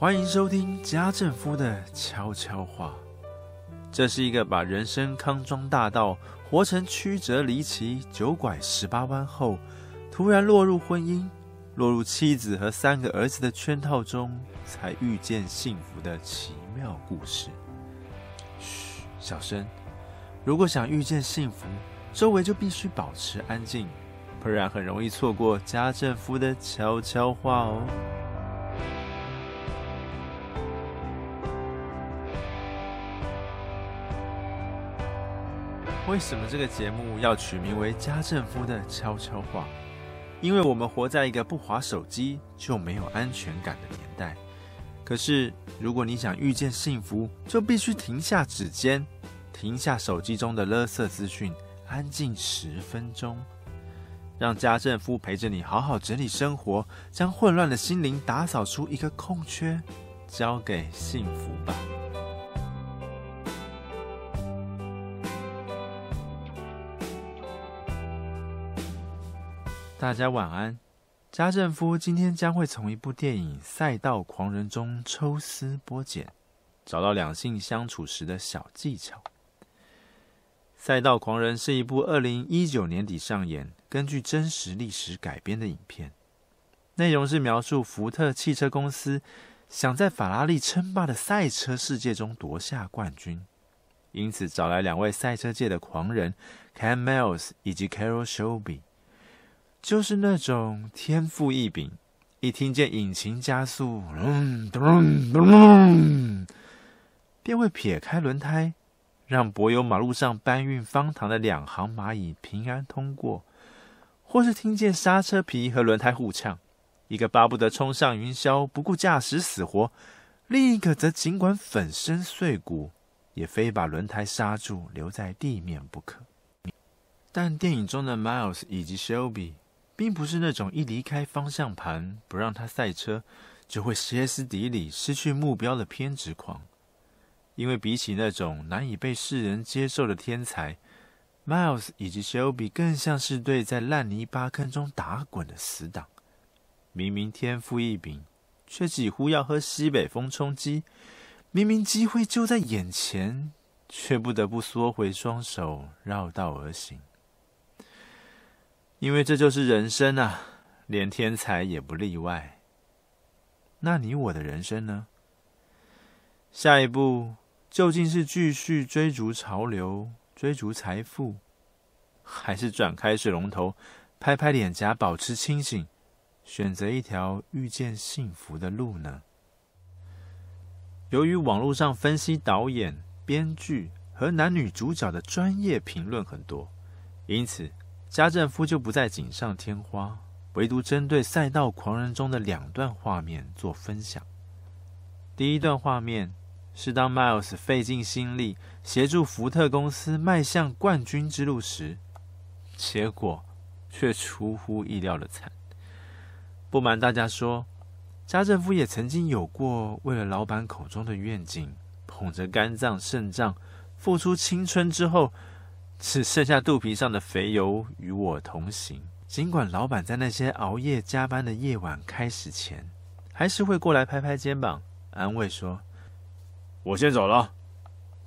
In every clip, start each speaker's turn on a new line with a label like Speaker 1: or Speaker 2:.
Speaker 1: 欢迎收听家政夫的悄悄话。这是一个把人生康庄大道活成曲折离奇、九拐十八弯后，突然落入婚姻、落入妻子和三个儿子的圈套中，才遇见幸福的奇妙故事。嘘，小声。如果想遇见幸福，周围就必须保持安静，不然很容易错过家政夫的悄悄话哦。为什么这个节目要取名为《家政夫的悄悄话》？因为我们活在一个不滑手机就没有安全感的年代。可是，如果你想遇见幸福，就必须停下指尖，停下手机中的垃圾资讯，安静十分钟，让家政夫陪着你好好整理生活，将混乱的心灵打扫出一个空缺，交给幸福吧。大家晚安。家政夫今天将会从一部电影《赛道狂人》中抽丝剥茧，找到两性相处时的小技巧。《赛道狂人》是一部二零一九年底上演、根据真实历史改编的影片，内容是描述福特汽车公司想在法拉利称霸的赛车世界中夺下冠军，因此找来两位赛车界的狂人 Ken Miles 以及 Carroll Shelby。就是那种天赋异禀，一听见引擎加速，咚咚咚咚，便会撇开轮胎，让柏油马路上搬运方糖的两行蚂蚁平安通过；或是听见刹车皮和轮胎互呛，一个巴不得冲上云霄，不顾驾驶死活；另一个则尽管粉身碎骨，也非把轮胎刹住，留在地面不可。但电影中的 Miles 以及 Shelby。并不是那种一离开方向盘不让他赛车就会歇斯底里、失去目标的偏执狂，因为比起那种难以被世人接受的天才，Miles 以及 Shelby 更像是对在烂泥巴坑中打滚的死党。明明天赋异禀，却几乎要和西北风充饥；明明机会就在眼前，却不得不缩回双手，绕道而行。因为这就是人生啊，连天才也不例外。那你我的人生呢？下一步究竟是继续追逐潮流、追逐财富，还是转开水龙头，拍拍脸颊，保持清醒，选择一条遇见幸福的路呢？由于网络上分析导演、编剧和男女主角的专业评论很多，因此。家政夫就不再锦上添花，唯独针对《赛道狂人》中的两段画面做分享。第一段画面是当 Miles 费尽心力协助福特公司迈向冠军之路时，结果却出乎意料的惨。不瞒大家说，家政夫也曾经有过为了老板口中的愿景，捧着肝脏、肾脏，付出青春之后。只剩下肚皮上的肥油与我同行。尽管老板在那些熬夜加班的夜晚开始前，还是会过来拍拍肩膀，安慰说：“我先走了，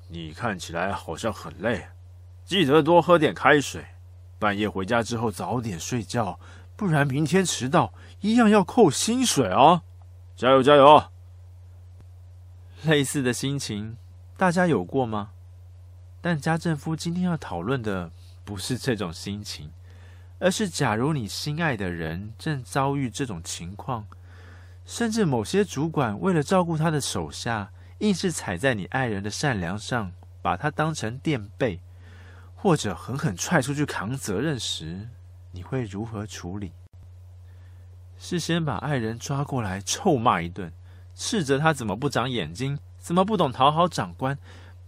Speaker 1: 你看起来好像很累，记得多喝点开水。半夜回家之后早点睡觉，不然明天迟到一样要扣薪水哦。加油加油！”类似的心情，大家有过吗？但家政夫今天要讨论的不是这种心情，而是假如你心爱的人正遭遇这种情况，甚至某些主管为了照顾他的手下，硬是踩在你爱人的善良上，把他当成垫背，或者狠狠踹出去扛责任时，你会如何处理？是先把爱人抓过来臭骂一顿，斥责他怎么不长眼睛，怎么不懂讨好长官？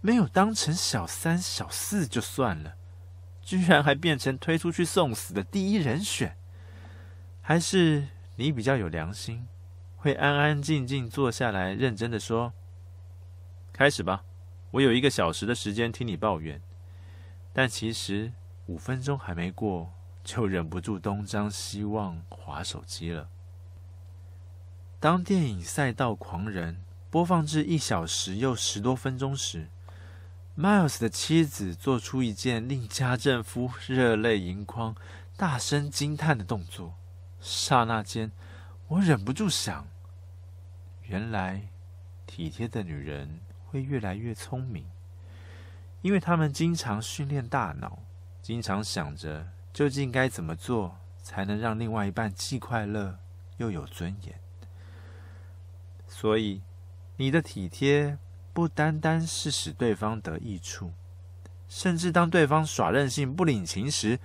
Speaker 1: 没有当成小三小四就算了，居然还变成推出去送死的第一人选？还是你比较有良心，会安安静静坐下来，认真的说：“开始吧，我有一个小时的时间听你抱怨。”但其实五分钟还没过，就忍不住东张西望，划手机了。当电影《赛道狂人》播放至一小时又十多分钟时，Miles 的妻子做出一件令家政夫热泪盈眶、大声惊叹的动作。刹那间，我忍不住想：原来体贴的女人会越来越聪明，因为她们经常训练大脑，经常想着究竟该怎么做才能让另外一半既快乐又有尊严。所以，你的体贴不单单是使对方得益处，甚至当对方耍任性不领情时，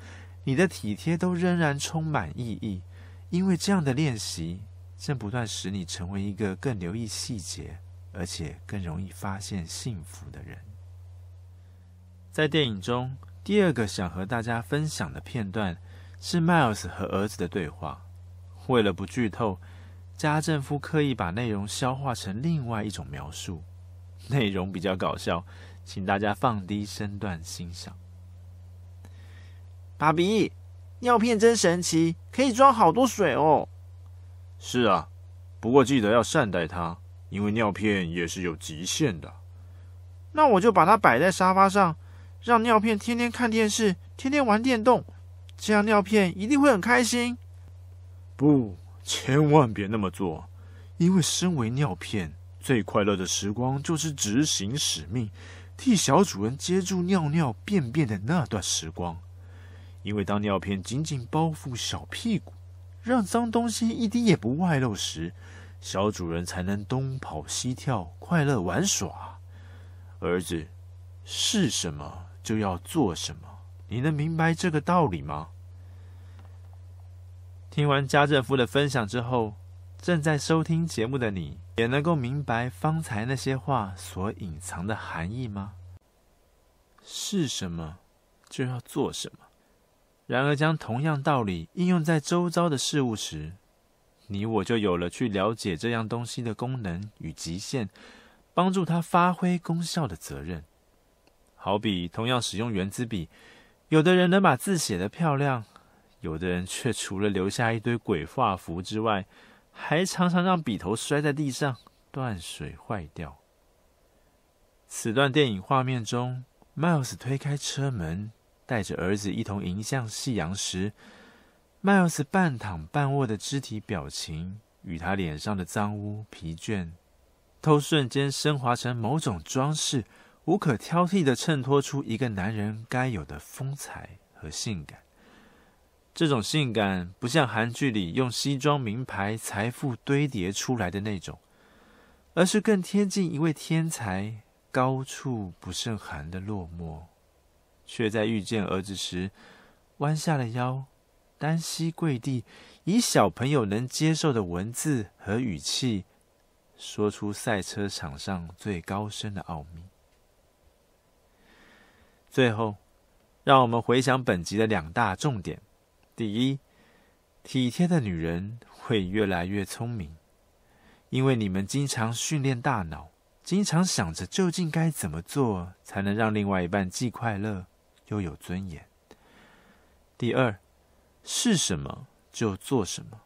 Speaker 1: 你的体贴都仍然充满意义，因为这样的练习正不断使你成为一个更留意细节，而且更容易发现幸福的人。在电影中，第二个想和大家分享的片段是 Miles 和儿子的对话。为了不剧透。家政夫刻意把内容消化成另外一种描述，内容比较搞笑，请大家放低身段欣赏。
Speaker 2: 爸比，尿片真神奇，可以装好多水哦。
Speaker 3: 是啊，不过记得要善待它，因为尿片也是有极限的。
Speaker 2: 那我就把它摆在沙发上，让尿片天天看电视，天天玩电动，这样尿片一定会很开心。
Speaker 3: 不。千万别那么做，因为身为尿片，最快乐的时光就是执行使命，替小主人接住尿尿便便的那段时光。因为当尿片紧紧包覆小屁股，让脏东西一滴也不外露时，小主人才能东跑西跳，快乐玩耍。儿子，是什么就要做什么，你能明白这个道理吗？
Speaker 1: 听完家政夫的分享之后，正在收听节目的你，也能够明白方才那些话所隐藏的含义吗？是什么就要做什么。然而，将同样道理应用在周遭的事物时，你我就有了去了解这样东西的功能与极限，帮助它发挥功效的责任。好比同样使用原子笔，有的人能把字写得漂亮。有的人却除了留下一堆鬼画符之外，还常常让笔头摔在地上，断水坏掉。此段电影画面中，Miles 推开车门，带着儿子一同迎向夕阳时，Miles 半躺半卧的肢体表情与他脸上的脏污、疲倦，都瞬间升华成某种装饰，无可挑剔地衬托出一个男人该有的风采和性感。这种性感不像韩剧里用西装、名牌、财富堆叠出来的那种，而是更贴近一位天才高处不胜寒的落寞，却在遇见儿子时弯下了腰，单膝跪地，以小朋友能接受的文字和语气，说出赛车场上最高深的奥秘。最后，让我们回想本集的两大重点。第一，体贴的女人会越来越聪明，因为你们经常训练大脑，经常想着究竟该怎么做才能让另外一半既快乐又有尊严。第二，是什么就做什么，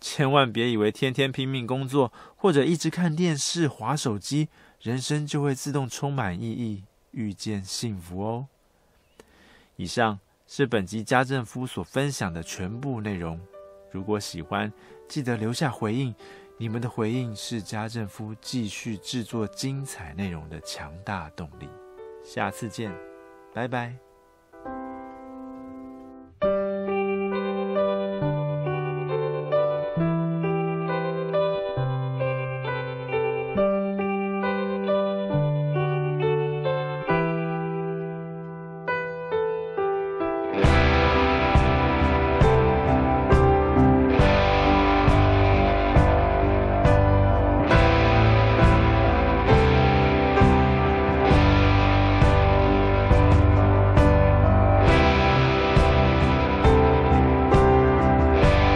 Speaker 1: 千万别以为天天拼命工作或者一直看电视、滑手机，人生就会自动充满意义，遇见幸福哦。以上。是本集家政夫所分享的全部内容。如果喜欢，记得留下回应。你们的回应是家政夫继续制作精彩内容的强大动力。下次见，拜拜。